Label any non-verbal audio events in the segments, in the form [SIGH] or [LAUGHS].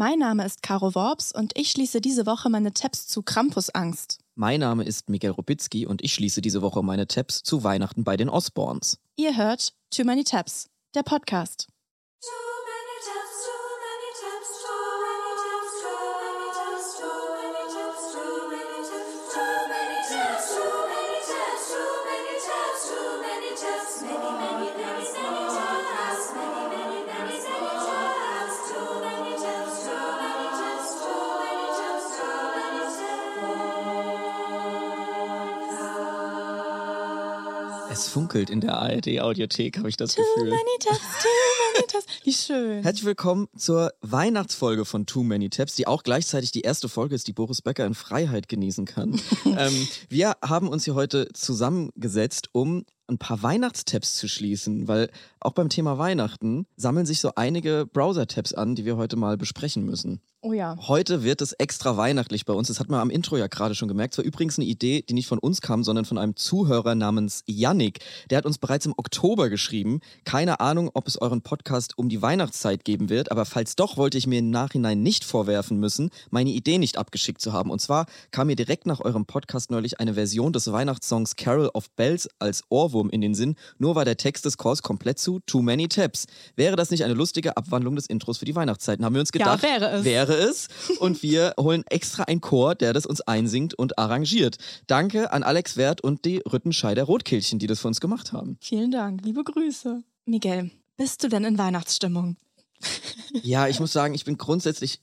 Mein Name ist Caro Worps und ich schließe diese Woche meine Tabs zu Krampusangst. Mein Name ist Miguel Robitzky und ich schließe diese Woche meine Tabs zu Weihnachten bei den Osborns. Ihr hört Too Many Tabs, der Podcast. Funkelt in der ARD-Audiothek, habe ich das Too Gefühl. many tabs, too many tabs. Wie schön. Herzlich willkommen zur Weihnachtsfolge von Too Many Tabs, die auch gleichzeitig die erste Folge ist, die Boris Becker in Freiheit genießen kann. [LAUGHS] ähm, wir haben uns hier heute zusammengesetzt, um ein paar Weihnachtstabs zu schließen, weil auch beim Thema Weihnachten sammeln sich so einige Browser-Tabs an, die wir heute mal besprechen müssen. Oh ja. Heute wird es extra weihnachtlich bei uns. Das hat man am Intro ja gerade schon gemerkt. Es war übrigens eine Idee, die nicht von uns kam, sondern von einem Zuhörer namens Yannick. Der hat uns bereits im Oktober geschrieben. Keine Ahnung, ob es euren Podcast um die Weihnachtszeit geben wird, aber falls doch, wollte ich mir im Nachhinein nicht vorwerfen müssen, meine Idee nicht abgeschickt zu haben. Und zwar kam mir direkt nach eurem Podcast neulich eine Version des Weihnachtssongs Carol of Bells als Ohrwurm in den Sinn. Nur war der Text des Chors komplett zu Too Many Tabs. Wäre das nicht eine lustige Abwandlung des Intros für die Weihnachtszeiten? Haben wir uns gedacht, Ja, wäre es. wäre es. Und wir [LAUGHS] holen extra einen Chor, der das uns einsingt und arrangiert. Danke an Alex Wert und die Rüttenscheider Rotkehlchen, die das für uns gemacht haben. Vielen Dank. Liebe Grüße. Miguel, bist du denn in Weihnachtsstimmung? Ja, ich muss sagen, ich bin grundsätzlich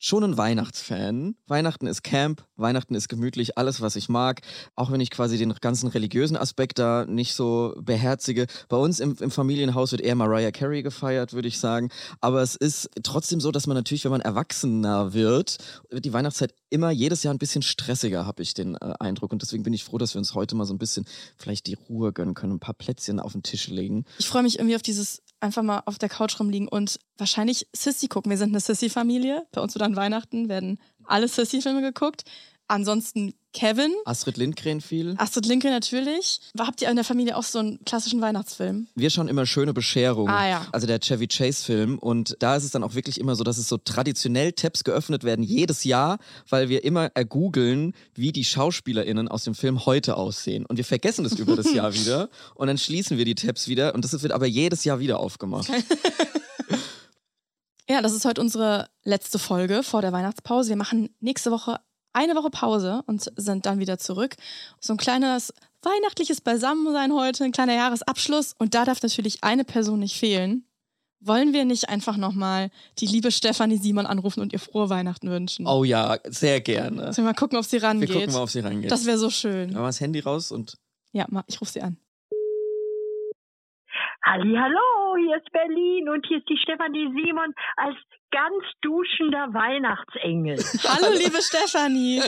schon ein Weihnachtsfan. Weihnachten ist Camp, Weihnachten ist gemütlich, alles, was ich mag. Auch wenn ich quasi den ganzen religiösen Aspekt da nicht so beherzige. Bei uns im, im Familienhaus wird eher Mariah Carey gefeiert, würde ich sagen. Aber es ist trotzdem so, dass man natürlich, wenn man erwachsener wird, wird die Weihnachtszeit immer jedes Jahr ein bisschen stressiger, habe ich den äh, Eindruck. Und deswegen bin ich froh, dass wir uns heute mal so ein bisschen vielleicht die Ruhe gönnen können, ein paar Plätzchen auf den Tisch legen. Ich freue mich irgendwie auf dieses einfach mal auf der Couch rumliegen und wahrscheinlich Sissy gucken. Wir sind eine Sissy-Familie. Bei uns wird an Weihnachten werden alle Sissy-Filme geguckt. Ansonsten Kevin, Astrid Lindgren viel. Astrid Lindgren natürlich. Habt ihr in der Familie auch so einen klassischen Weihnachtsfilm? Wir schauen immer schöne Bescherung. Ah, ja. Also der Chevy Chase Film. Und da ist es dann auch wirklich immer so, dass es so traditionell Tabs geöffnet werden jedes Jahr, weil wir immer ergoogeln, wie die SchauspielerInnen aus dem Film heute aussehen. Und wir vergessen das über das [LAUGHS] Jahr wieder. Und dann schließen wir die Tabs wieder. Und das wird aber jedes Jahr wieder aufgemacht. [LAUGHS] Ja, das ist heute unsere letzte Folge vor der Weihnachtspause. Wir machen nächste Woche eine Woche Pause und sind dann wieder zurück. So ein kleines weihnachtliches Beisammensein heute, ein kleiner Jahresabschluss. Und da darf natürlich eine Person nicht fehlen. Wollen wir nicht einfach nochmal die liebe Stefanie Simon anrufen und ihr frohe Weihnachten wünschen? Oh ja, sehr gerne. Sollen wir mal gucken, ob sie Wir rangeht? gucken mal, auf sie rangeht. das wäre so schön. Wir das Handy raus und Ja, ich rufe sie an. Hallo, hier ist Berlin und hier ist die Stefanie Simon als ganz duschender Weihnachtsengel. Hallo, liebe Stefanie.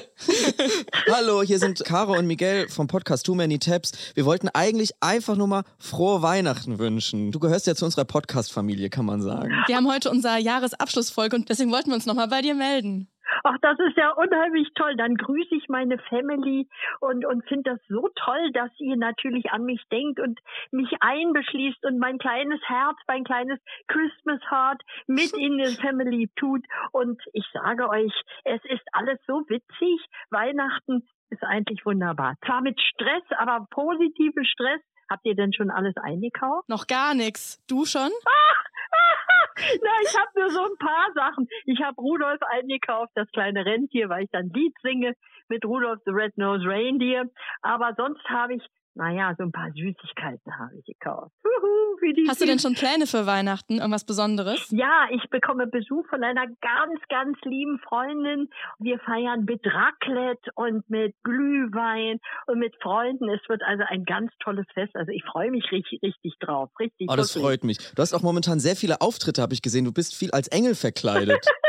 [LAUGHS] Hallo, hier sind Caro und Miguel vom Podcast Too Many Tabs. Wir wollten eigentlich einfach nur mal frohe Weihnachten wünschen. Du gehörst ja zu unserer Podcast-Familie, kann man sagen. Wir haben heute unsere Jahresabschlussfolge und deswegen wollten wir uns nochmal bei dir melden. Ach, das ist ja unheimlich toll. Dann grüße ich meine Family und, und finde das so toll, dass ihr natürlich an mich denkt und mich einbeschließt und mein kleines Herz, mein kleines Christmas Heart mit in die Family tut. Und ich sage euch, es ist alles so witzig. Weihnachten ist eigentlich wunderbar. Zwar mit Stress, aber positiven Stress. Habt ihr denn schon alles eingekauft? Noch gar nichts. Du schon? [LAUGHS] Na, ich habe nur so ein paar Sachen. Ich habe Rudolf eingekauft, das kleine Rentier, weil ich dann Lied singe mit Rudolf the Red-Nosed Reindeer. Aber sonst habe ich, naja, so ein paar Süßigkeiten habe ich gekauft. Huhu, wie die Hast du denn schon Pläne für Weihnachten? Irgendwas Besonderes? Ja, ich bekomme Besuch von einer ganz, ganz lieben Freundin. Wir feiern mit Raclette und mit Glühwein und mit Freunden. Es wird also ein ganz tolles Fest. Also ich freue mich richtig, richtig drauf. Richtig. Oh, das wirklich. freut mich. Du hast auch momentan sehr viele Auftritte, habe ich gesehen. Du bist viel als Engel verkleidet. [LAUGHS]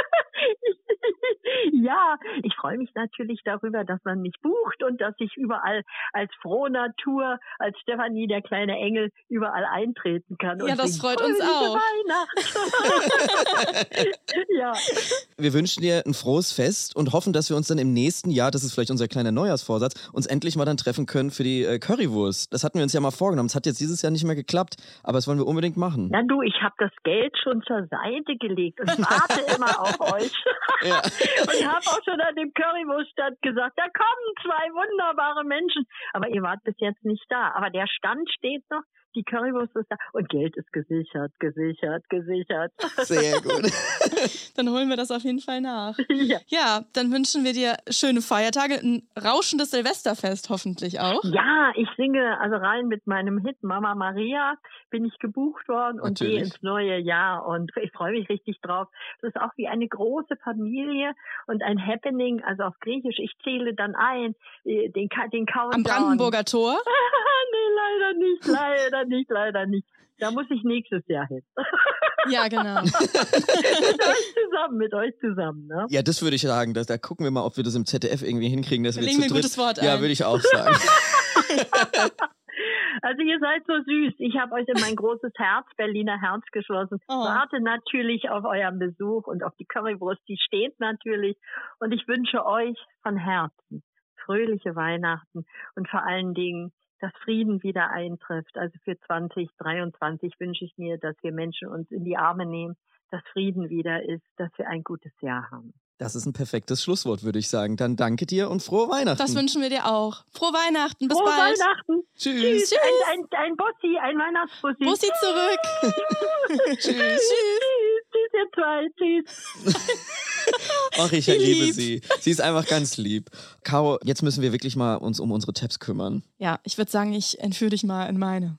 Ja, ich freue mich natürlich darüber, dass man mich bucht und dass ich überall als frohe Natur, als Stefanie der kleine Engel überall eintreten kann. Ja, das freut uns auch. [LAUGHS] ja. Wir wünschen dir ein frohes Fest und hoffen, dass wir uns dann im nächsten Jahr, das ist vielleicht unser kleiner Neujahrsvorsatz, uns endlich mal dann treffen können für die äh, Currywurst. Das hatten wir uns ja mal vorgenommen. Es hat jetzt dieses Jahr nicht mehr geklappt, aber das wollen wir unbedingt machen. Na du, ich habe das Geld schon zur Seite gelegt und warte immer auf euch. Ja. [LAUGHS] und habe auch schon an dem Currywurststand gesagt, da kommen zwei wunderbare Menschen. Aber ihr wart bis jetzt nicht da. Aber der Stand steht noch die Currywurst ist da und Geld ist gesichert, gesichert, gesichert. [LAUGHS] Sehr gut. [LAUGHS] dann holen wir das auf jeden Fall nach. Ja. ja, dann wünschen wir dir schöne Feiertage, ein rauschendes Silvesterfest hoffentlich auch. Ja, ich singe also rein mit meinem Hit Mama Maria bin ich gebucht worden und gehe ins neue Jahr und ich freue mich richtig drauf. Es ist auch wie eine große Familie und ein Happening, also auf Griechisch. Ich zähle dann ein äh, den, den Countdown. Am Brandenburger Tor? [LAUGHS] nee, leider nicht, leider nicht, leider nicht. Da muss ich nächstes Jahr hin. [LAUGHS] Ja, genau. [LAUGHS] mit euch zusammen, mit euch zusammen. Ne? Ja, das würde ich sagen. Das, da gucken wir mal, ob wir das im ZDF irgendwie hinkriegen. Dass da wir legen zu wir ein gutes Wort ein. Ja, würde ich auch sagen. [LAUGHS] Also ihr seid so süß. Ich habe euch in mein großes Herz, Berliner Herz geschlossen. Oh. Warte natürlich auf euren Besuch und auf die Currywurst, die steht natürlich. Und ich wünsche euch von Herzen fröhliche Weihnachten und vor allen Dingen dass Frieden wieder eintrifft. Also für 2023 wünsche ich mir, dass wir Menschen uns in die Arme nehmen, dass Frieden wieder ist, dass wir ein gutes Jahr haben. Das ist ein perfektes Schlusswort, würde ich sagen. Dann danke dir und frohe Weihnachten. Das wünschen wir dir auch. Frohe Weihnachten, bis frohe bald. Weihnachten. Tschüss. Tschüss. Ein, ein, ein Bossi, ein Weihnachtsbussi. Bussi zurück. [LAUGHS] Tschüss. Tschüss. Tschüss, ihr zwei. Tschüss. [LAUGHS] [LAUGHS] Ach, ich liebe lieb. sie. Sie ist einfach ganz lieb. Caro, jetzt müssen wir wirklich mal uns um unsere Tabs kümmern. Ja, ich würde sagen, ich entführe dich mal in meine.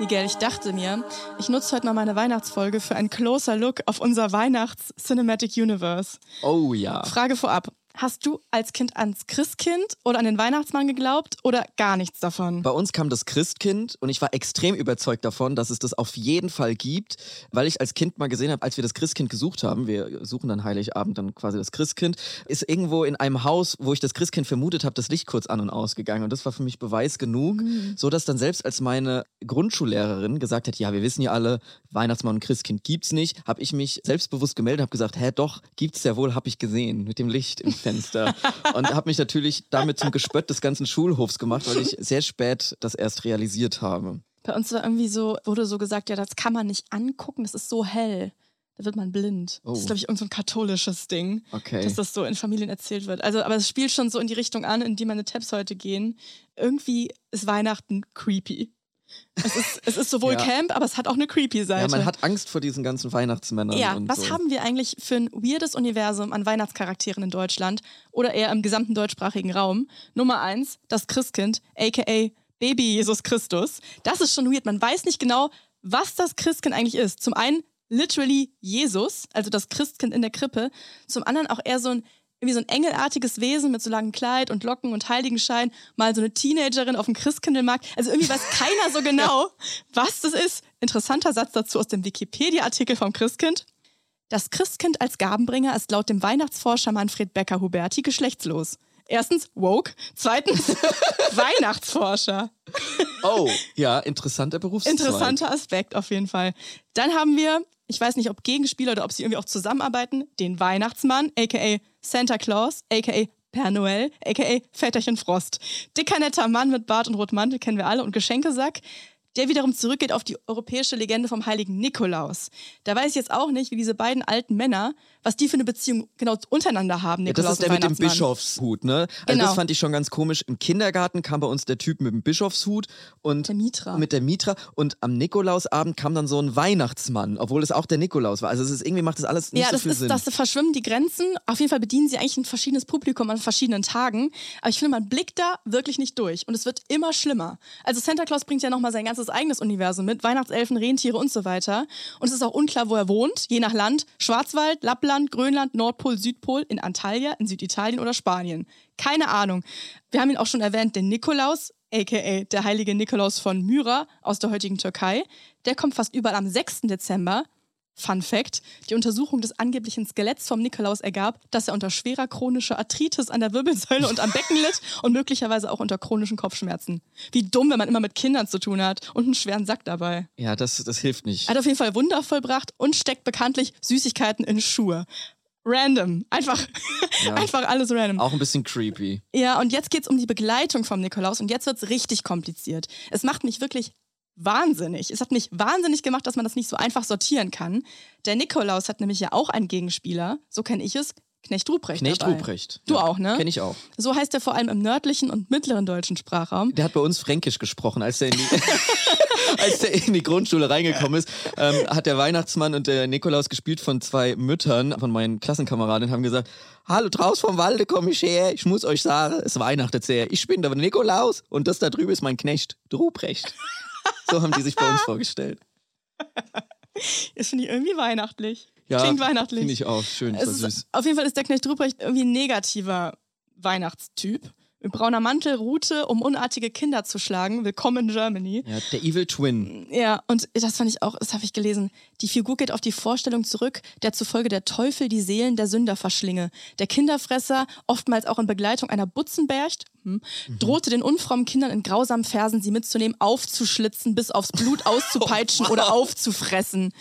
Miguel, ich dachte mir, ich nutze heute mal meine Weihnachtsfolge für einen closer Look auf unser Weihnachts-Cinematic Universe. Oh ja. Frage vorab. Hast du als Kind ans Christkind oder an den Weihnachtsmann geglaubt oder gar nichts davon? Bei uns kam das Christkind und ich war extrem überzeugt davon, dass es das auf jeden Fall gibt, weil ich als Kind mal gesehen habe, als wir das Christkind gesucht haben, wir suchen dann Heiligabend dann quasi das Christkind, ist irgendwo in einem Haus, wo ich das Christkind vermutet habe, das Licht kurz an und ausgegangen und das war für mich Beweis genug, mhm. so dass dann selbst als meine Grundschullehrerin gesagt hat, ja, wir wissen ja alle, Weihnachtsmann und Christkind gibt's nicht, habe ich mich selbstbewusst gemeldet, habe gesagt, hä, doch, gibt's ja wohl, habe ich gesehen mit dem Licht im Fenster. und habe mich natürlich damit zum Gespött des ganzen Schulhofs gemacht, weil ich sehr spät das erst realisiert habe. Bei uns war irgendwie so, wurde so gesagt, ja, das kann man nicht angucken, das ist so hell. Da wird man blind. Oh. Das ist, glaube ich, irgendein so katholisches Ding, okay. dass das so in Familien erzählt wird. Also, aber es spielt schon so in die Richtung an, in die meine Tabs heute gehen. Irgendwie ist Weihnachten creepy. Es ist, es ist sowohl ja. Camp, aber es hat auch eine creepy Seite. Ja, man hat Angst vor diesen ganzen Weihnachtsmännern. Ja, was so. haben wir eigentlich für ein weirdes Universum an Weihnachtscharakteren in Deutschland oder eher im gesamten deutschsprachigen Raum? Nummer eins, das Christkind, aka Baby Jesus Christus. Das ist schon weird. Man weiß nicht genau, was das Christkind eigentlich ist. Zum einen literally Jesus, also das Christkind in der Krippe. Zum anderen auch eher so ein irgendwie so ein engelartiges Wesen mit so langem Kleid und Locken und Heiligenschein, mal so eine Teenagerin auf dem Christkindlmarkt. Also irgendwie weiß keiner so [LAUGHS] genau, was das ist. Interessanter Satz dazu aus dem Wikipedia-Artikel vom Christkind. Das Christkind als Gabenbringer ist laut dem Weihnachtsforscher Manfred Becker-Huberti geschlechtslos. Erstens woke, zweitens [LAUGHS] Weihnachtsforscher. Oh, [LAUGHS] ja, interessanter Berufszweig. Interessanter Aspekt auf jeden Fall. Dann haben wir, ich weiß nicht, ob Gegenspieler oder ob sie irgendwie auch zusammenarbeiten, den Weihnachtsmann, aka Santa Claus, aka Per Noel, aka Väterchen Frost. Dicker netter Mann mit Bart und Rotmantel kennen wir alle und Geschenkesack der wiederum zurückgeht auf die europäische Legende vom heiligen Nikolaus. Da weiß ich jetzt auch nicht, wie diese beiden alten Männer, was die für eine Beziehung genau untereinander haben. Nikolaus ja, das ist der mit dem Bischofshut, ne? Also genau. das fand ich schon ganz komisch. Im Kindergarten kam bei uns der Typ mit dem Bischofshut und der Mitra. mit der Mitra und am Nikolausabend kam dann so ein Weihnachtsmann, obwohl es auch der Nikolaus war. Also es ist irgendwie macht das alles nicht ja, so das viel ist, Sinn. Das verschwimmen die Grenzen. Auf jeden Fall bedienen sie eigentlich ein verschiedenes Publikum an verschiedenen Tagen. Aber ich finde, man blickt da wirklich nicht durch und es wird immer schlimmer. Also Santa Claus bringt ja nochmal sein ganzes eigenes Universum mit Weihnachtselfen, Rentiere und so weiter. Und es ist auch unklar, wo er wohnt, je nach Land. Schwarzwald, Lappland, Grönland, Nordpol, Südpol, in Antalya, in Süditalien oder Spanien. Keine Ahnung. Wir haben ihn auch schon erwähnt, den Nikolaus aka der heilige Nikolaus von Myra aus der heutigen Türkei. Der kommt fast überall am 6. Dezember. Fun Fact: Die Untersuchung des angeblichen Skeletts vom Nikolaus ergab, dass er unter schwerer chronischer Arthritis an der Wirbelsäule und am Becken litt [LAUGHS] und möglicherweise auch unter chronischen Kopfschmerzen. Wie dumm, wenn man immer mit Kindern zu tun hat und einen schweren Sack dabei. Ja, das, das hilft nicht. Er hat auf jeden Fall Wunder vollbracht und steckt bekanntlich Süßigkeiten in Schuhe. Random. Einfach, Ja. [LAUGHS] einfach alles random. Auch ein bisschen creepy. Ja, und jetzt geht es um die Begleitung vom Nikolaus und jetzt wird es richtig kompliziert. Es macht mich wirklich wahnsinnig. Es hat mich wahnsinnig gemacht, dass man das nicht so einfach sortieren kann. Der Nikolaus hat nämlich ja auch einen Gegenspieler, so kenne ich es, Knecht Ruprecht. Knecht dabei. Ruprecht. Du auch, ne? Kenn ich auch. So heißt er vor allem im nördlichen und mittleren deutschen Sprachraum. Der hat bei uns Fränkisch gesprochen, als der in die, [LAUGHS] als der in die Grundschule reingekommen ist. Ähm, hat der Weihnachtsmann und der Nikolaus gespielt von zwei Müttern von meinen Klassenkameraden haben gesagt: Hallo, draus vom Walde komm ich her. Ich muss euch sagen, es weihnachtet sehr. Ich bin der Nikolaus und das da drüben ist mein Knecht, Ruprecht. So haben die sich bei uns vorgestellt. Das finde ich irgendwie weihnachtlich. Ja, Klingt weihnachtlich. Finde ich auch schön, ist, süß. auf jeden Fall ist der Knecht Ruprecht irgendwie ein negativer Weihnachtstyp. Mit brauner Mantel, Rute, um unartige Kinder zu schlagen. Willkommen in Germany. Ja, der Evil Twin. Ja, und das fand ich auch, das habe ich gelesen. Die Figur geht auf die Vorstellung zurück, der zufolge der Teufel die Seelen der Sünder verschlinge. Der Kinderfresser, oftmals auch in Begleitung einer Butzenbercht, hm, drohte den unfrommen Kindern in grausamen Versen sie mitzunehmen, aufzuschlitzen, bis aufs Blut [LAUGHS] auszupeitschen oder aufzufressen.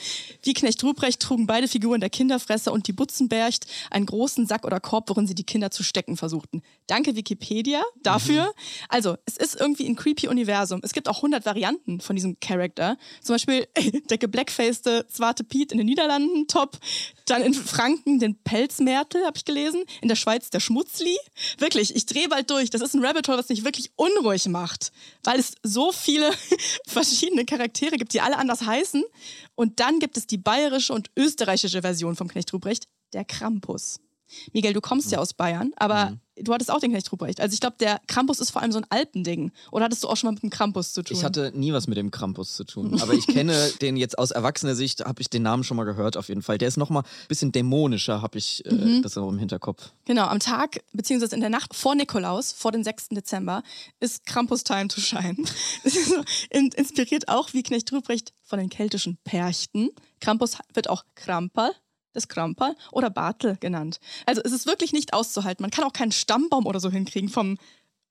Wie Knecht Ruprecht trugen beide Figuren, der Kinderfresser und die Butzenbercht, einen großen Sack oder Korb, worin sie die Kinder zu stecken versuchten. Danke Wikipedia dafür. Also, es ist irgendwie ein creepy Universum. Es gibt auch 100 Varianten von diesem Charakter. Zum Beispiel [LAUGHS] der geblackfacede Zwarte Piet in den Niederlanden, top. Dann in Franken den Pelzmärtel, habe ich gelesen. In der Schweiz der Schmutzli. Wirklich, ich drehe bald durch. Das ist ein Rabbit Hole, was mich wirklich unruhig macht. Weil es so viele [LAUGHS] verschiedene Charaktere gibt, die alle anders heißen. Und dann gibt es die bayerische und österreichische Version vom Knecht Ruprecht, der Krampus. Miguel, du kommst ja aus Bayern, aber du hattest auch den Knecht Ruprecht. Also ich glaube, der Krampus ist vor allem so ein Alpending. Oder hattest du auch schon mal mit dem Krampus zu tun? Ich hatte nie was mit dem Krampus zu tun. Aber ich kenne [LAUGHS] den jetzt aus erwachsener Sicht, habe ich den Namen schon mal gehört, auf jeden Fall. Der ist noch mal ein bisschen dämonischer, habe ich äh, Mhm. das auch im Hinterkopf. Genau, am Tag, beziehungsweise in der Nacht vor Nikolaus, vor den 6. Dezember, ist Krampus Time to Shine. [LAUGHS] Inspiriert auch wie Knecht Ruprecht von den keltischen Perchten. Krampus wird auch Krampal, das Krampal oder Bartel genannt. Also es ist wirklich nicht auszuhalten. Man kann auch keinen Stammbaum oder so hinkriegen vom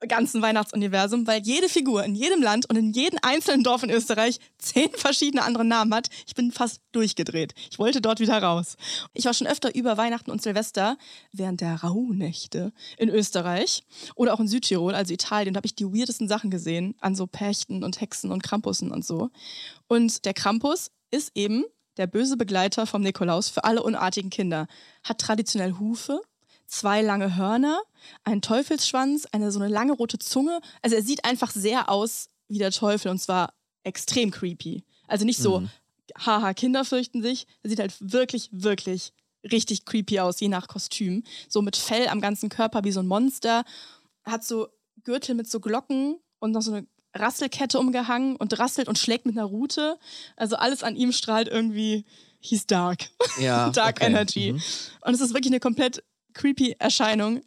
ganzen Weihnachtsuniversum, weil jede Figur in jedem Land und in jedem einzelnen Dorf in Österreich zehn verschiedene andere Namen hat. Ich bin fast durchgedreht. Ich wollte dort wieder raus. Ich war schon öfter über Weihnachten und Silvester während der Rauhnächte in Österreich oder auch in Südtirol, also Italien. Da habe ich die weirdesten Sachen gesehen an so Perchten und Hexen und Krampussen und so. Und der Krampus ist eben der böse Begleiter vom Nikolaus für alle unartigen Kinder. Hat traditionell Hufe, zwei lange Hörner, einen Teufelsschwanz, eine so eine lange rote Zunge. Also er sieht einfach sehr aus wie der Teufel und zwar extrem creepy. Also nicht so, Mhm. haha, Kinder fürchten sich. Er sieht halt wirklich, wirklich richtig creepy aus, je nach Kostüm. So mit Fell am ganzen Körper wie so ein Monster. Hat so Gürtel mit so Glocken und noch so eine Rasselkette umgehangen und rasselt und schlägt mit einer Rute. Also alles an ihm strahlt irgendwie, he's dark. Ja, [LAUGHS] Dark okay. Energy. Mhm. Und es ist wirklich eine komplett creepy Erscheinung.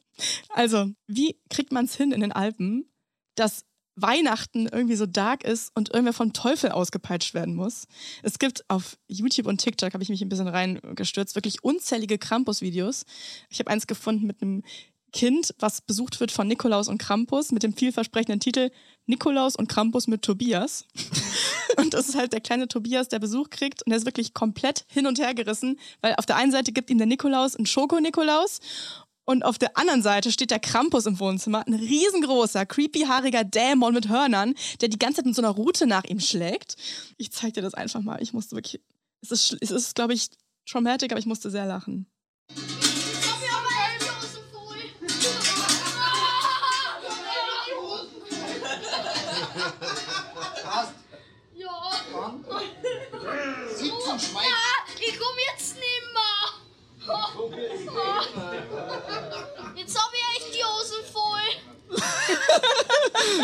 Also, wie kriegt man es hin in den Alpen, dass Weihnachten irgendwie so dark ist und irgendwer vom Teufel ausgepeitscht werden muss? Es gibt auf YouTube und TikTok, habe ich mich ein bisschen reingestürzt, wirklich unzählige Krampus-Videos. Ich habe eins gefunden mit einem Kind, was besucht wird von Nikolaus und Krampus mit dem vielversprechenden Titel Nikolaus und Krampus mit Tobias. [LAUGHS] Und das ist halt der kleine Tobias, der Besuch kriegt und der ist wirklich komplett hin und her gerissen, weil auf der einen Seite gibt ihm der Nikolaus einen Schoko-Nikolaus und auf der anderen Seite steht der Krampus im Wohnzimmer, ein riesengroßer, creepy-haariger Dämon mit Hörnern, der die ganze Zeit mit so einer Rute nach ihm schlägt. Ich zeig dir das einfach mal. Ich musste wirklich, es ist, es ist glaube ich, traumatic, aber ich musste sehr lachen. Jetzt hab ich echt die Hosen voll.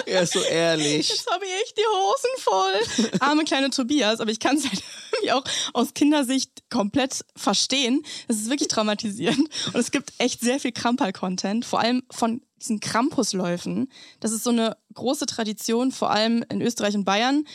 Er ist so ehrlich. Jetzt habe ich echt die Hosen voll. Arme kleine Tobias, aber ich kann es halt irgendwie auch aus Kindersicht komplett verstehen. Es ist wirklich traumatisierend. Und es gibt echt sehr viel Krampal-Content, vor allem von diesen Krampusläufen. Das ist so eine große Tradition, vor allem in Österreich und Bayern.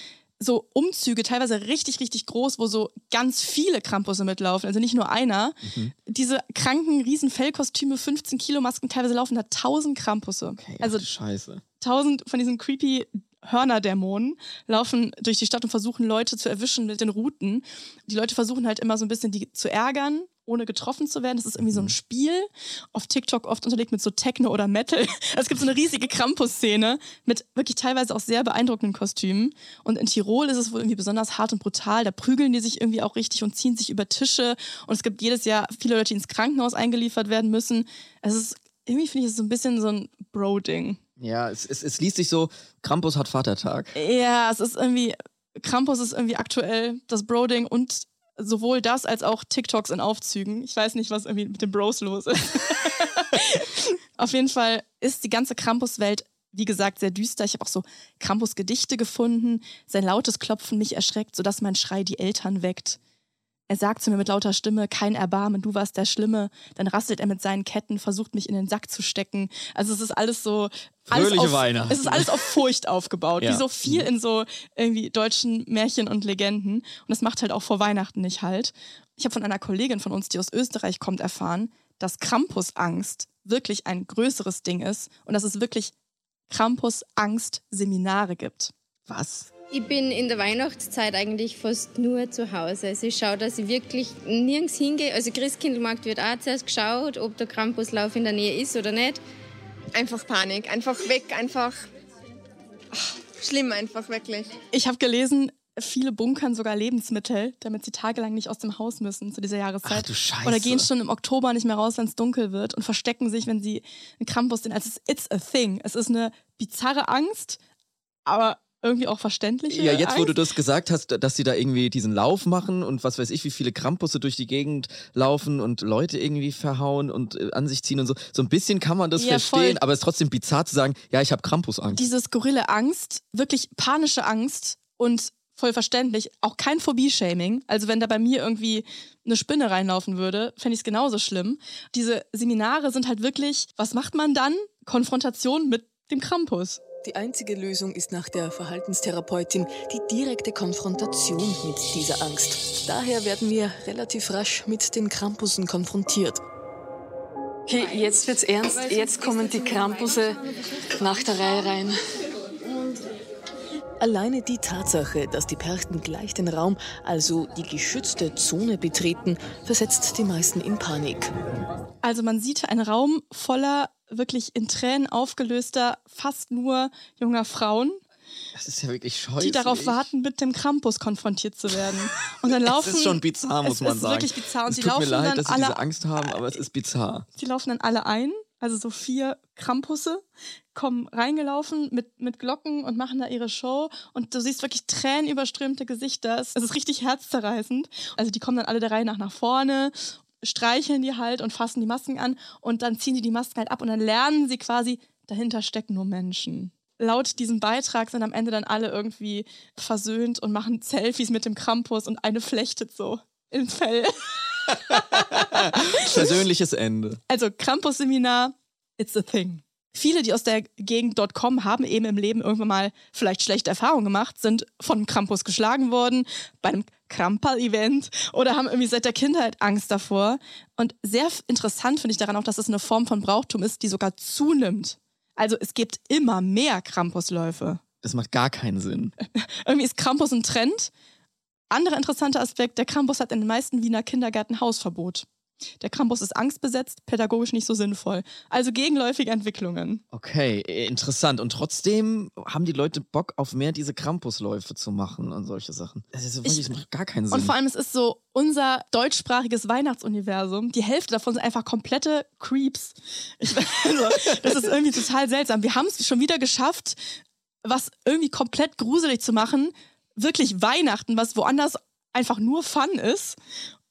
So Umzüge, teilweise richtig, richtig groß, wo so ganz viele Krampusse mitlaufen, also nicht nur einer. Mhm. Diese kranken, riesen Fellkostüme, 15 Kilo Masken, teilweise laufen da 1000 Krampusse. Okay, also Scheiße. tausend von diesen creepy Hörnerdämonen laufen durch die Stadt und versuchen Leute zu erwischen mit den Routen. Die Leute versuchen halt immer so ein bisschen die zu ärgern, ohne getroffen zu werden. Das ist irgendwie so ein Spiel. Auf TikTok oft unterlegt mit so Techno oder Metal. [LAUGHS] Es gibt so eine riesige Krampus-Szene mit wirklich teilweise auch sehr beeindruckenden Kostümen. Und in Tirol ist es wohl irgendwie besonders hart und brutal. Da prügeln die sich irgendwie auch richtig und ziehen sich über Tische. Und es gibt jedes Jahr viele Leute, die ins Krankenhaus eingeliefert werden müssen. Es ist irgendwie finde ich es so ein bisschen so ein Bro-Ding. Ja, es, es, es liest sich so, Krampus hat Vatertag. Ja, es ist irgendwie, Krampus ist irgendwie aktuell das Broding und sowohl das als auch TikToks in Aufzügen. Ich weiß nicht, was irgendwie mit den Bros los ist. [LAUGHS] Auf jeden Fall ist die ganze Krampus-Welt, wie gesagt, sehr düster. Ich habe auch so Krampus-Gedichte gefunden. Sein lautes Klopfen mich erschreckt, sodass mein Schrei die Eltern weckt. Er sagt zu mir mit lauter Stimme, kein Erbarmen, du warst der Schlimme. Dann rasselt er mit seinen Ketten, versucht mich in den Sack zu stecken. Also es ist alles so... Alles auf, Weihnachten. Es ist alles auf Furcht aufgebaut, Ja. wie so viel in so irgendwie deutschen Märchen und Legenden. Und das macht halt auch vor Weihnachten nicht halt. Ich habe von einer Kollegin von uns, die aus Österreich kommt, erfahren, dass Krampusangst wirklich ein größeres Ding ist und dass es wirklich Krampusangst-Seminare gibt. Was? Ich bin in der Weihnachtszeit eigentlich fast nur zu Hause. Also ich schaue, dass ich wirklich nirgends hingehe. Also Christkindlmarkt wird auch zuerst geschaut, ob der Krampuslauf in der Nähe ist oder nicht. Einfach Panik, einfach weg, einfach ach, schlimm, einfach wirklich. Ich habe gelesen, viele bunkern sogar Lebensmittel, damit sie tagelang nicht aus dem Haus müssen zu dieser Jahreszeit. Ach du Scheiße. Oder gehen schon im Oktober nicht mehr raus, wenn es dunkel wird und verstecken sich, wenn sie einen Krampus sehen. Also es ist it's a thing. Es ist eine bizarre Angst, aber irgendwie auch verständliche Ja, jetzt wo du Angst. das gesagt hast, dass sie da irgendwie diesen Lauf machen und was weiß ich, wie viele Krampusse durch die Gegend laufen und Leute irgendwie verhauen und äh, an sich ziehen und so. So ein bisschen kann man das Ja, verstehen, voll. aber es ist trotzdem bizarr zu sagen, ja, ich habe Krampusangst. Diese skurrile Angst, wirklich panische Angst und voll verständlich, auch kein Phobie-Shaming. Also wenn da bei mir irgendwie eine Spinne reinlaufen würde, fände ich es genauso schlimm. Diese Seminare sind halt wirklich, was macht man dann? Konfrontation mit dem Krampus. Die einzige Lösung ist nach der Verhaltenstherapeutin die direkte Konfrontation mit dieser Angst. Daher werden wir relativ rasch mit den Krampussen konfrontiert. Okay, jetzt wird's ernst. Jetzt kommen die Krampusse nach der Reihe rein. Alleine die Tatsache, dass die Perchten gleich den Raum, also die geschützte Zone betreten, versetzt die meisten in Panik. Also man sieht einen Raum voller wirklich in Tränen aufgelöster, fast nur junger Frauen, Das ist ja wirklich scheußlich. die darauf warten, mit dem Krampus konfrontiert zu werden. Und dann laufen. [LAUGHS] Es ist schon bizarr, muss es man ist sagen. wirklich bizarr. Und es sie tut mir laufen leid, dann dass sie alle diese Angst haben, aber es ist bizarr. Die laufen dann alle ein, also so vier Krampusse, kommen reingelaufen mit, mit Glocken und machen da ihre Show. Und du siehst wirklich tränenüberströmte Gesichter. Es ist richtig herzzerreißend. Also die kommen dann alle der Reihe nach nach vorne, streicheln die halt und fassen die Masken an. Und dann ziehen die die Masken halt ab und dann lernen sie quasi, dahinter stecken nur Menschen. Laut diesem Beitrag sind am Ende dann alle irgendwie versöhnt und machen Selfies mit dem Krampus und eine flechtet so ins Fell. [LAUGHS] [LAUGHS] Persönliches Ende. Also Krampus-Seminar, it's a thing. Viele, die aus der Gegend dort kommen, haben eben im Leben irgendwann mal vielleicht schlechte Erfahrungen gemacht, sind von Krampus geschlagen worden, bei einem Krampal-Event oder haben irgendwie seit der Kindheit Angst davor. Und sehr interessant finde ich daran auch, dass es eine Form von Brauchtum ist, die sogar zunimmt. Also es gibt immer mehr Krampusläufe. Das macht gar keinen Sinn. [LAUGHS] Irgendwie ist Krampus ein Trend. Anderer interessanter Aspekt, der Krampus hat in den meisten Wiener Kindergärten Hausverbot. Der Krampus ist angstbesetzt, pädagogisch nicht so sinnvoll. Also gegenläufige Entwicklungen. Okay, interessant. Und trotzdem haben die Leute Bock auf mehr diese Krampusläufe zu machen und solche Sachen. Das, ist so wirklich, Ich- das macht gar keinen Sinn. Und vor allem, es ist so unser deutschsprachiges Weihnachtsuniversum. Die Hälfte davon sind einfach komplette Creeps. Ich, [LAUGHS] also, das ist irgendwie total seltsam. Wir haben es schon wieder geschafft, was irgendwie komplett gruselig zu machen. Wirklich Weihnachten, was woanders einfach nur Fun ist.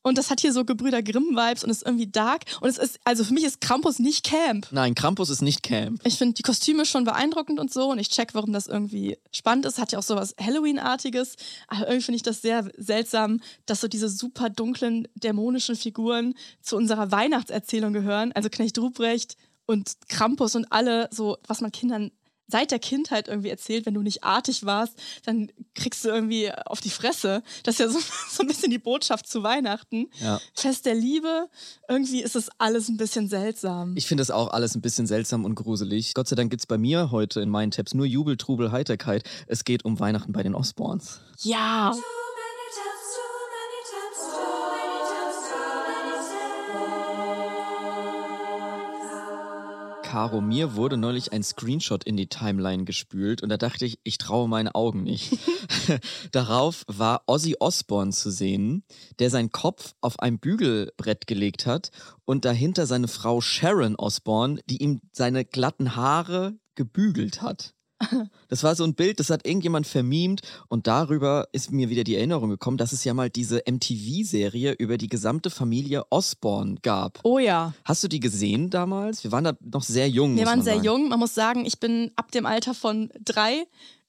Und das hat hier so Gebrüder Grimm-Vibes und ist irgendwie dark. Und es ist, also für mich ist Krampus nicht Camp. Nein, Krampus ist nicht Camp. Ich finde die Kostüme schon beeindruckend und so. Und ich check, warum das irgendwie spannend ist. Hat ja auch sowas Halloween-artiges. Aber irgendwie finde ich das sehr seltsam, dass so diese super dunklen, dämonischen Figuren zu unserer Weihnachtserzählung gehören. Also Knecht Ruprecht und Krampus und alle, so, was man Kindern seit der Kindheit irgendwie erzählt, wenn du nicht artig warst, dann kriegst du irgendwie auf die Fresse. Das ist ja so, [LAUGHS] so ein bisschen die Botschaft zu Weihnachten. Ja. Fest der Liebe, irgendwie ist das alles ein bisschen seltsam. Ich finde das auch alles ein bisschen seltsam und gruselig. Gott sei Dank gibt es bei mir heute in meinen Tabs nur Jubel, Trubel, Heiterkeit. Es geht um Weihnachten bei den Osborns. ja. Caro, mir wurde neulich ein Screenshot in die Timeline gespült und da dachte ich, ich traue meine Augen nicht. [LAUGHS] Darauf war Ozzy Osbourne zu sehen, der seinen Kopf auf ein Bügelbrett gelegt hat und dahinter seine Frau Sharon Osbourne, die ihm seine glatten Haare gebügelt hat. Das war so ein Bild, das hat irgendjemand vermiemt und darüber ist mir wieder die Erinnerung gekommen, dass es ja mal diese MTV-Serie über die gesamte Familie Osborne gab. Oh ja. Hast du die gesehen damals? Wir waren da noch sehr jung. Wir waren sehr sagen. jung. Man muss sagen, ich bin ab dem Alter von drei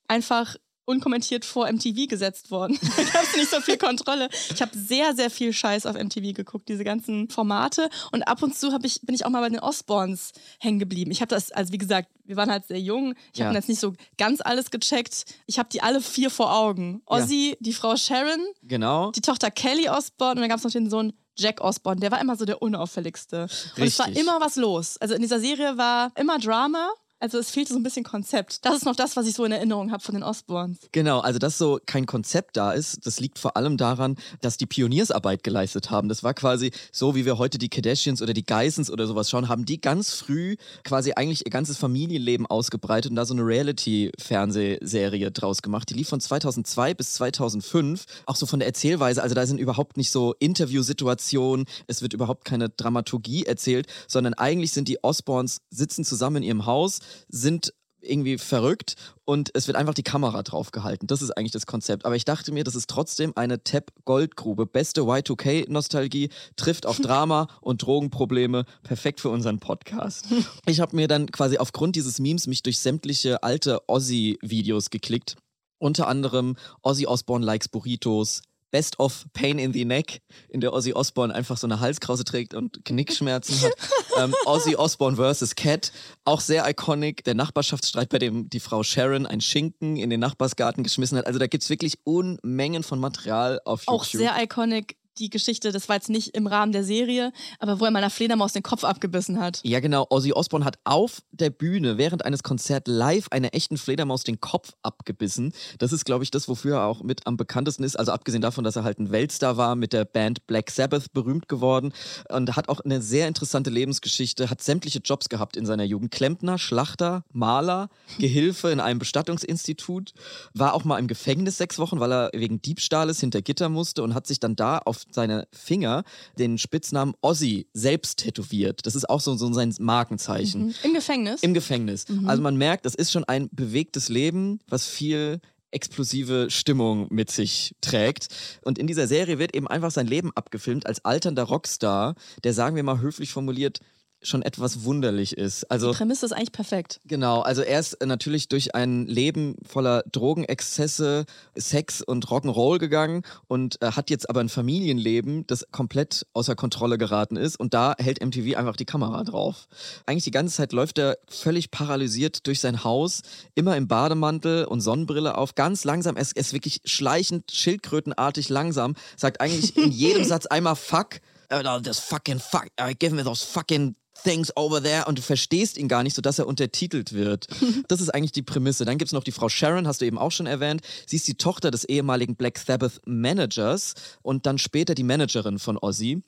einfach unkommentiert vor MTV gesetzt worden. [LAUGHS] da gab es nicht so viel Kontrolle. Ich habe sehr, sehr viel Scheiß auf MTV geguckt, diese ganzen Formate. Und ab und zu ich, bin ich auch mal bei den Osborns hängen geblieben. Ich habe das, also wie gesagt, wir waren halt sehr jung. Ich Ja. habe jetzt nicht so ganz alles gecheckt. Ich habe die alle vier vor Augen. Ja. Ozzy, die Frau Sharon, Genau. die Tochter Kelly Osborne und dann gab es noch den Sohn Jack Osborne. Der war immer so der unauffälligste. Und es war immer was los. Also in dieser Serie war immer Drama. Also es fehlte so ein bisschen Konzept. Das ist noch das, was ich so in Erinnerung habe von den Osborns. Genau, also dass so kein Konzept da ist, das liegt vor allem daran, dass die Pioniersarbeit geleistet haben. Das war quasi so, wie wir heute die Kardashians oder die Geissens oder sowas schauen, haben die ganz früh quasi eigentlich ihr ganzes Familienleben ausgebreitet und da so eine Reality-Fernsehserie draus gemacht. Die lief von 2002 bis 2005, auch so von der Erzählweise. Also da sind überhaupt nicht so Interviewsituationen, es wird überhaupt keine Dramaturgie erzählt, sondern eigentlich sind die Osborns sitzen zusammen in ihrem Haus, sind irgendwie verrückt und es wird einfach die Kamera drauf gehalten. Das ist eigentlich das Konzept. Aber ich dachte mir, das ist trotzdem eine Tab-Goldgrube. Beste Y2K-Nostalgie, trifft auf [LAUGHS] Drama und Drogenprobleme. Perfekt für unseren Podcast. Ich habe mir dann quasi aufgrund dieses Memes mich durch sämtliche alte Ozzy-Videos geklickt. Unter anderem Ozzy Osbourne likes Burritos, Best of Pain in the Neck, in der Ozzy Osbourne einfach so eine Halskrause trägt und Knickschmerzen hat. [LAUGHS] ähm, Ozzy Osbourne vs. Cat, auch sehr iconic. Der Nachbarschaftsstreit, bei dem die Frau Sharon ein Schinken in den Nachbarsgarten geschmissen hat. Also da gibt's wirklich Unmengen von Material auf YouTube. Auch sehr iconic die Geschichte, das war jetzt nicht im Rahmen der Serie, aber wo er meiner Fledermaus den Kopf abgebissen hat. Ja, genau. Ozzy Osbourne hat auf der Bühne während eines Konzerts live einer echten Fledermaus den Kopf abgebissen. Das ist, glaube ich, das, wofür er auch mit am bekanntesten ist. Also abgesehen davon, dass er halt ein Weltstar war, mit der Band Black Sabbath berühmt geworden und hat auch eine sehr interessante Lebensgeschichte, hat sämtliche Jobs gehabt in seiner Jugend. Klempner, Schlachter, Maler, Gehilfe in einem Bestattungsinstitut, war auch mal im Gefängnis sechs Wochen, weil er wegen Diebstahles hinter Gitter musste und hat sich dann da auf seine Finger den Spitznamen Ozzy selbst tätowiert. Das ist auch so, so sein Markenzeichen. Mhm. Im Gefängnis. Im Gefängnis. Also man merkt, das ist schon ein bewegtes Leben, was viel explosive Stimmung mit sich trägt. Und in dieser Serie wird eben einfach sein Leben abgefilmt als alternder Rockstar, der, sagen wir mal höflich formuliert, schon etwas wunderlich ist. Also die Prämisse ist eigentlich perfekt. Genau, also er ist äh, natürlich durch ein Leben voller Drogenexzesse, Sex und Rock'n'Roll gegangen und äh, hat jetzt aber ein Familienleben, das komplett außer Kontrolle geraten ist und da hält MTV einfach die Kamera drauf. Eigentlich die ganze Zeit läuft er völlig paralysiert durch sein Haus, immer im Bademantel und Sonnenbrille auf, ganz langsam, er ist, wirklich schleichend, schildkrötenartig langsam, sagt eigentlich in jedem [LAUGHS] Satz einmal Fuck, uh, this fucking fuck, uh, give me those fucking things over there und du verstehst ihn gar nicht, sodass er untertitelt wird. [LAUGHS] Das ist eigentlich die Prämisse. Dann gibt es noch die Frau Sharon, hast du eben auch schon erwähnt. Sie ist die Tochter des ehemaligen Black Sabbath Managers und dann später die Managerin von Ozzy.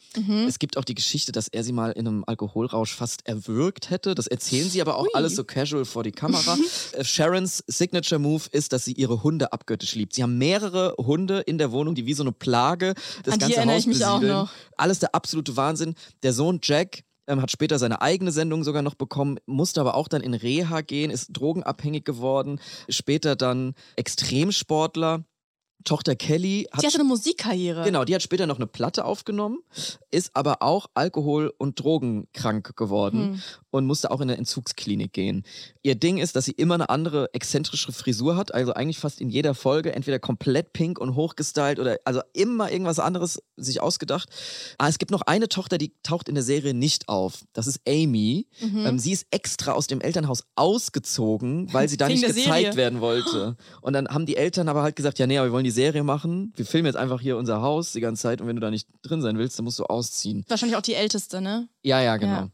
Es gibt auch die Geschichte, dass er sie mal in einem Alkoholrausch fast erwürgt hätte. Das erzählen sie aber auch alles so casual vor die Kamera. [LAUGHS] Äh, Sharons Signature Move ist, dass sie ihre Hunde abgöttisch liebt. Sie haben mehrere Hunde in der Wohnung, die wie so eine Plage das An ganze Haus ich mich auch besiedeln. noch. Alles der absolute Wahnsinn. Der Sohn Jack ähm, hat später seine eigene Sendung sogar noch bekommen, musste aber auch dann in Reha gehen, ist drogenabhängig geworden, später dann Extremsportler. Tochter Kelly hat Sie hatte eine Musikkarriere. Genau, die hat später noch eine Platte aufgenommen, ist aber auch alkohol- und drogenkrank geworden Hm. und musste auch in eine Entzugsklinik gehen. Ihr Ding ist, dass sie immer eine andere exzentrische Frisur hat, also eigentlich fast in jeder Folge entweder komplett pink und hochgestylt oder also immer irgendwas anderes sich ausgedacht. Ah, es gibt noch eine Tochter, die taucht in der Serie nicht auf. Das ist Amy. Mhm. Ähm, sie ist extra aus dem Elternhaus ausgezogen, weil sie da [LAUGHS] nicht gezeigt Serie. werden wollte. Und dann haben die Eltern aber halt gesagt, ja, nee, aber wir wollen die Serie machen. Wir filmen jetzt einfach hier unser Haus die ganze Zeit und wenn du da nicht drin sein willst, dann musst du ausziehen. Wahrscheinlich auch die älteste, ne? Ja, ja, genau. Ja.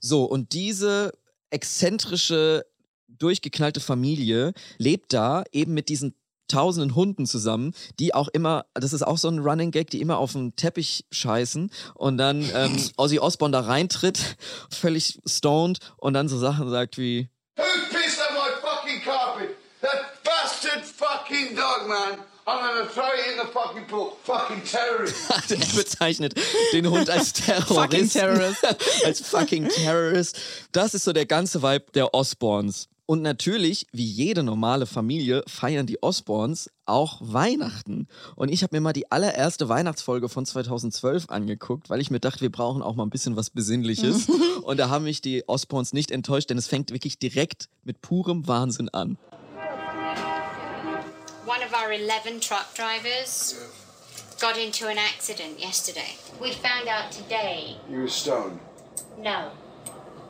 So, und diese exzentrische, durchgeknallte Familie lebt da eben mit diesen tausenden Hunden zusammen, die auch immer, das ist auch so ein Running Gag, die immer auf den Teppich scheißen und dann ähm, [LAUGHS] Ozzy Osbourne da reintritt, völlig stoned und dann so Sachen sagt wie Who pissed on my fucking carpet? That bastard fucking dog, man. I'm gonna throw it in the fucking pool. Fucking terrorist. [LAUGHS] er bezeichnet den Hund als [LAUGHS] Terrorist. Fucking Terrorist. [LAUGHS] als fucking Terrorist. Das ist so der ganze Vibe der Osborns. Und natürlich, wie jede normale Familie, feiern die Osborns auch Weihnachten. Und ich habe mir mal die allererste Weihnachtsfolge von 2012 angeguckt, weil ich mir dachte, wir brauchen auch mal ein bisschen was Besinnliches. Und da haben mich die Osborns nicht enttäuscht, denn es fängt wirklich direkt mit purem Wahnsinn an. One of our 11 truck drivers got into an accident yesterday. We found out today, You were stoned, no,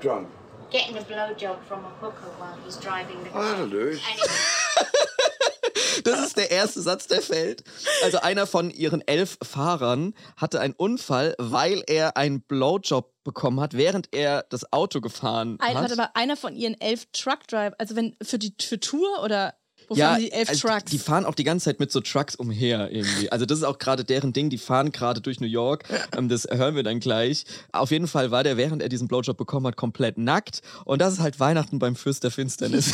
drunk. getting a blowjob from a hooker while he's driving the car. That'll do it. And it [LAUGHS] Das ist der erste Satz, der fällt. Also einer von ihren elf Fahrern hatte einen Unfall, weil er einen Blowjob bekommen hat, während er das Auto gefahren Ein, hat. warte mal, einer von ihren elf Truck Drive, also wenn für die für Tour oder wofür haben die elf also Trucks? Die fahren auch die ganze Zeit mit so Trucks umher irgendwie. Also das ist auch gerade deren Ding. Die fahren gerade durch New York. Ähm, das hören wir dann gleich. Auf jeden Fall war der, während er diesen Blowjob bekommen hat, komplett nackt. Und das ist halt Weihnachten beim Fürst der Finsternis.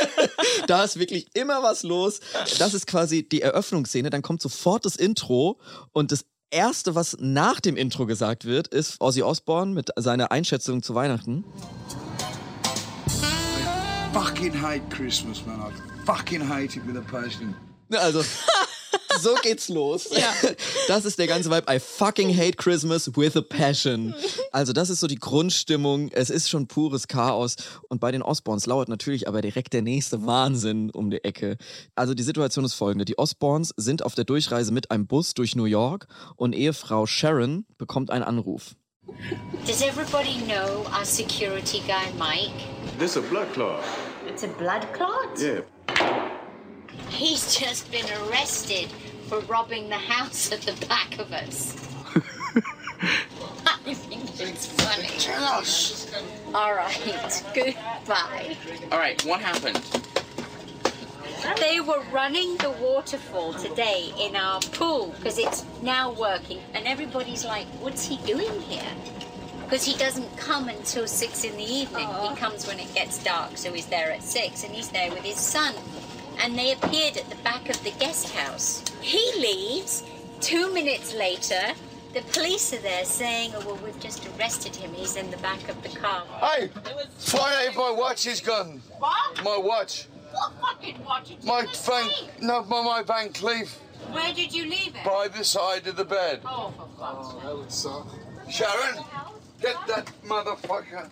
[LAUGHS] da ist wirklich immer was los. Das ist quasi die Eröffnungsszene. Dann kommt sofort das Intro und das Erste, was nach dem Intro gesagt wird, ist Ozzy Osbourne mit seiner Einschätzung zu Weihnachten. Fucking hate Christmas, man. I fucking hate it with a passion. Ne, Also, [LAUGHS] so geht's los. Das ist der ganze Vibe. I fucking hate Christmas with a passion. Also, das ist so die Grundstimmung. Es ist schon pures Chaos. Und bei den Osborns lauert natürlich aber direkt der nächste Wahnsinn um die Ecke. Also, die Situation ist folgende: Die Osborns sind auf der Durchreise mit einem Bus durch New York und Ehefrau Sharon bekommt einen Anruf. Does everybody know our security guy, Mike? This a blood clot. It's a blood clot? Yeah. He's just been arrested for robbing the house at the back of us. [LAUGHS] I think it's funny. All right, [LAUGHS] goodbye. All right, what happened? They were running the waterfall today in our pool because it's now working, and everybody's like, "What's he doing here?" Because he doesn't come until six in the evening. He comes when it gets dark, so he's there at six, and he's there with his son. And they appeared at the back of the guest house. He leaves. Two minutes later, the police are there saying, "Oh well, we've just arrested him. He's in the back of the car." Hey, find out if my watch is gone. What? My watch. What fucking watch did My just Van, leave? no, my, my Van Cleef Where did you leave it? by the side of the bed. Oh, for fuck's oh, sake. Sharon, get that motherfucker.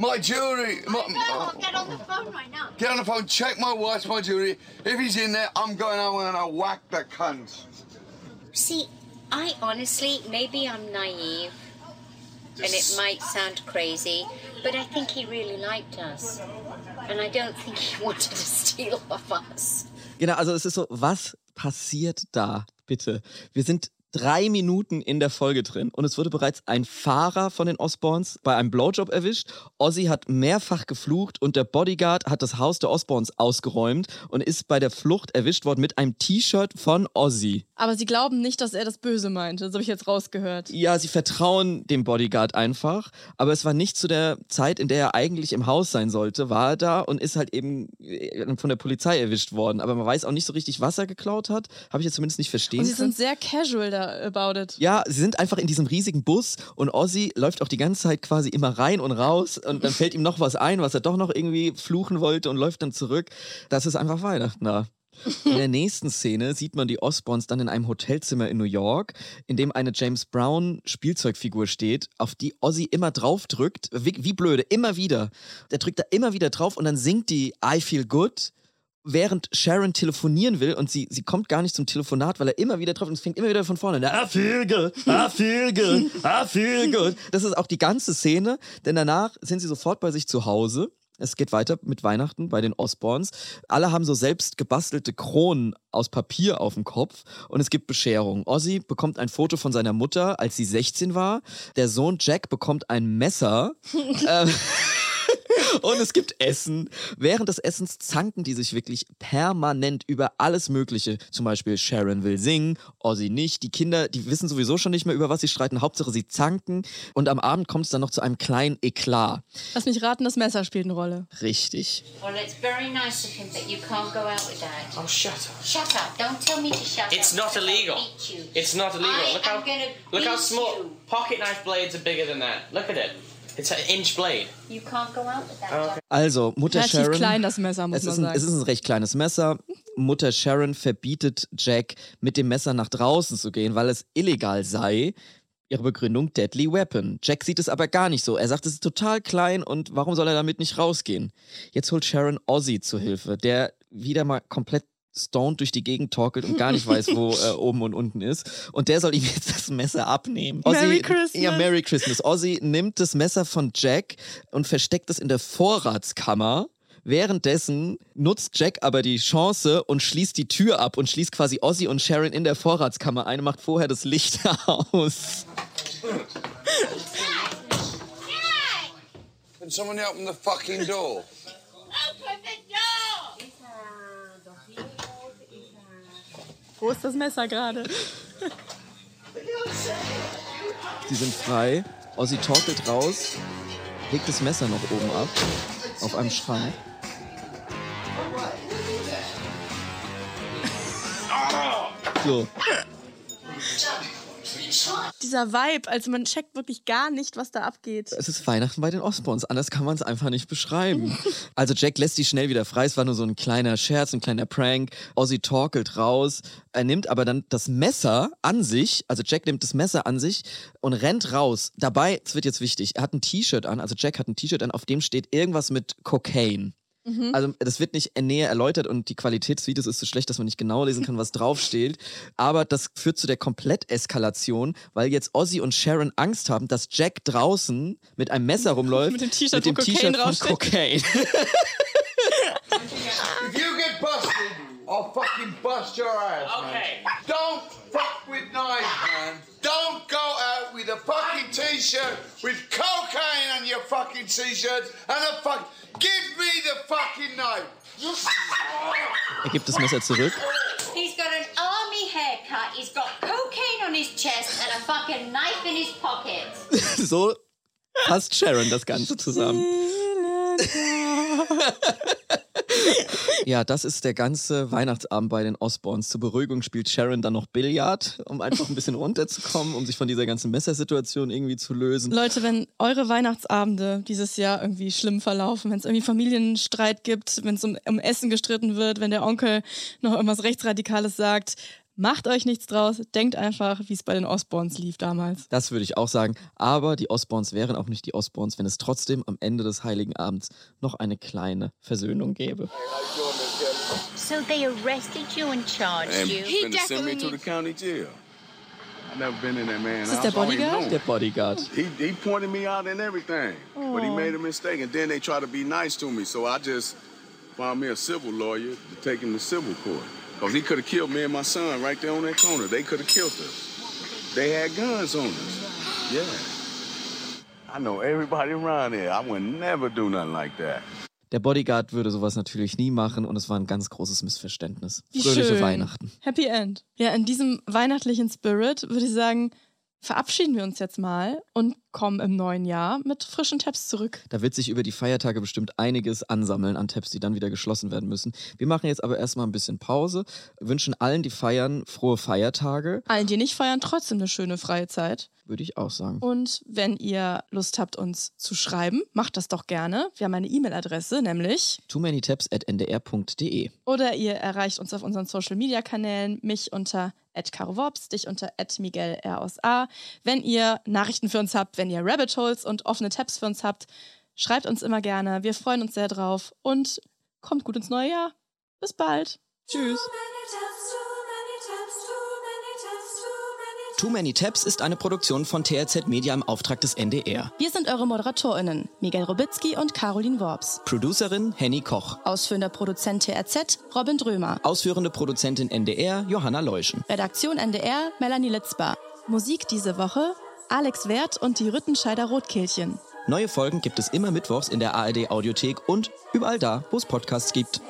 My jewelry. My, No, I'll get on the phone right now. get on the phone, check my watch, my jewelry. If he's in there, I'm going home and I'll whack the cunt. See, I honestly, maybe I'm naive, and it might sound crazy, but I think he really liked us. And I don't think he [LAUGHS] wanted to steal [LAUGHS] off us. Genau, also es ist so, was passiert da, bitte? Wir sind drei Minuten in der Folge drin und es wurde bereits ein Fahrer von den Osborns bei einem Blowjob erwischt. Ozzy hat mehrfach geflucht und der Bodyguard hat das Haus der Osborns ausgeräumt und ist bei der Flucht erwischt worden mit einem T-Shirt von Ozzy. Aber sie glauben nicht, dass er das Böse meinte. Das habe ich jetzt rausgehört. Ja, sie vertrauen dem Bodyguard einfach, aber es war nicht zu der Zeit, in der er eigentlich im Haus sein sollte, war er da und ist halt eben äh, von der Polizei erwischt worden. Aber man weiß auch nicht so richtig, was er geklaut hat. Habe ich jetzt zumindest nicht verstehen Und sie können. sind sehr casual da about it. Ja, sie sind einfach in diesem riesigen Bus und Ozzy läuft auch die ganze Zeit quasi immer rein und raus und dann fällt ihm noch was ein, was er doch noch irgendwie fluchen wollte und läuft dann zurück. Das ist einfach Weihnachten da. In der nächsten Szene sieht man die Osborns dann in einem Hotelzimmer in New York, in dem eine James Brown Spielzeugfigur steht, auf die Ozzy immer drauf drückt. Wie, wie blöde, immer wieder. Der drückt da immer wieder drauf und dann singt die I Feel Good während Sharon telefonieren will und sie, sie kommt gar nicht zum Telefonat, weil er immer wieder drauf und es fängt immer wieder von vorne. I feel good, I feel good, I feel good. Das ist auch die ganze Szene, denn danach sind sie sofort bei sich zu Hause. Es geht weiter mit Weihnachten bei den Osborns. Alle haben so selbst gebastelte Kronen aus Papier auf dem Kopf und es gibt Bescherung. Ozzy bekommt ein Foto von seiner Mutter, als sie 16 war. Der Sohn Jack bekommt ein Messer. [LAUGHS] ähm, und es gibt Essen. Während des Essens zanken die sich wirklich permanent über alles Mögliche. Zum Beispiel Sharon will singen, Ozzy nicht. Die Kinder, die wissen sowieso schon nicht mehr, über was sie streiten. Hauptsache, sie zanken. Und am Abend kommt es dann noch zu einem kleinen Eklat. Lass mich raten, das Messer spielt eine Rolle. Richtig. Well, it's very nice of him, but you can't go out with that. Oh, shut up. Shut up! Don't tell me to shut It's up. not illegal. It's not illegal. I look how look how small you. pocket knife blades are bigger than that. Look at it. It's an inch blade. You can't go out with that. Okay. Also, Mutter Relativ Sharon. klein, das Messer, muss es man ist, ein, sagen. es ist ein recht kleines Messer. Mutter Sharon verbietet Jack, mit dem Messer nach draußen zu gehen, weil es illegal sei. Ihre Begründung Deadly Weapon. Jack sieht es aber gar nicht so. Er sagt, es ist total klein und warum soll er damit nicht rausgehen? Jetzt holt Sharon Ozzy zu Hilfe, der wieder mal komplett stoned durch die Gegend torkelt und gar nicht weiß, wo [LAUGHS] äh, oben und unten ist. Und der soll ihm jetzt das Messer abnehmen. Merry Christmas. Ja, Merry Christmas. Ozzy nimmt das Messer von Jack und versteckt es in der Vorratskammer. Währenddessen nutzt Jack aber die Chance und schließt die Tür ab und schließt quasi Ozzy und Sharon in der Vorratskammer ein und macht vorher das Licht [LAUGHS] aus. Can someone open the fucking door? Wo ist das Messer gerade? Sie sind frei. Ozzy torkelt raus, legt das Messer noch oben ab, auf einem Schrank. So, Dieser Vibe, also man checkt wirklich gar nicht, was da abgeht. es ist Weihnachten bei den Osborns, anders kann man es einfach nicht beschreiben. [LAUGHS] Also Jack lässt die schnell wieder frei, es war nur so ein kleiner Scherz, ein kleiner Prank. Ozzy torkelt raus, er nimmt aber dann das Messer an sich, also Jack nimmt das Messer an sich und rennt raus. Dabei, es wird jetzt wichtig, er hat ein T-Shirt an, also Jack hat ein T-Shirt an, auf dem steht irgendwas mit Cocaine. Mhm. Also das wird nicht näher erläutert und die Qualität des Videos ist so schlecht, dass man nicht genau lesen kann, was draufsteht. Aber das führt zu der Kompletteskalation, weil jetzt Ozzy und Sharon Angst haben, dass Jack draußen mit einem Messer rumläuft. Mit dem T-Shirt, mit dem wo Cocaine von. Cocaine. [LAUGHS] If you get busted, I'll fucking bust your ass, Okay. man. Don't fuck with knives, man. Don't fucking t-shirt with cocaine on your fucking t-shirt and a fuck. Give me the fucking knife. [LAUGHS] Er gibt das Messer zurück. He's got an army haircut. He's got cocaine on his chest and a fucking knife in his pocket. [LAUGHS] So fasst Sharon das Ganze zusammen. [LAUGHS] Ja, das ist der ganze Weihnachtsabend bei den Osborns. Zur Beruhigung spielt Sharon dann noch Billard, um einfach ein bisschen runterzukommen, um sich von dieser ganzen Messersituation irgendwie zu lösen. Leute, wenn eure Weihnachtsabende dieses Jahr irgendwie schlimm verlaufen, wenn es irgendwie Familienstreit gibt, wenn es um, um Essen gestritten wird, wenn der Onkel noch irgendwas Rechtsradikales sagt, macht euch nichts draus. Denkt einfach, wie es bei den Osborns lief damals. Das würde ich auch sagen. Aber die Osborns wären auch nicht die Osborns, wenn es trotzdem am Ende des Heiligen Abends noch eine kleine Versöhnung gäbe. So they arrested you and charged And you. send me to the county jail. I never been in that man's Is this house. their I don't even bodyguard? Der Bodyguard. He, he pointed me out and everything, but he made a mistake. And then they try to be nice to me, so I just found me a civil lawyer to take him to civil court. Cause he could have killed me and my son right there on that corner. They could have killed us. They had guns on us. Yeah. I know everybody around here. I would never do nothing like that. Der Bodyguard würde sowas natürlich nie machen und es war ein ganz großes Missverständnis. Wie Fröhliche schön. Weihnachten. Happy End. Ja, in diesem weihnachtlichen Spirit würde ich sagen, verabschieden wir uns jetzt mal und kommen im neuen Jahr mit frischen Tabs zurück. Da wird sich über die Feiertage bestimmt einiges ansammeln an Tabs, die dann wieder geschlossen werden müssen. Wir machen jetzt aber erstmal ein bisschen Pause, wünschen allen, die feiern, frohe Feiertage. Allen, die nicht feiern, trotzdem eine schöne freie Zeit. Würde ich auch sagen. Und wenn ihr Lust habt, uns zu schreiben, macht das doch gerne. Wir haben eine E-Mail-Adresse, nämlich too many tabs at ndr.de. Oder ihr erreicht uns auf unseren Social-Media-Kanälen, mich unter @caroworps, dich unter @miguel r aus A. Wenn ihr Nachrichten für uns habt, wenn ihr Rabbit Holes und offene Tabs für uns habt, schreibt uns immer gerne. Wir freuen uns sehr drauf und kommt gut ins neue Jahr. Bis bald. Tschüss. Too Many Tabs ist eine Produktion von TRZ Media im Auftrag des NDR. Wir sind eure ModeratorInnen, Miguel Robitzky und Caroline Worps. Producerin Henny Koch. Ausführender Produzent TRZ Robin Drömer. Ausführende Produzentin NDR Johanna Leuschen. Redaktion NDR Melanie Litzbar. Musik diese Woche Alex Wert und die Rüttenscheider Rotkehlchen. Neue Folgen gibt es immer mittwochs in der ARD Audiothek und überall da, wo es Podcasts gibt.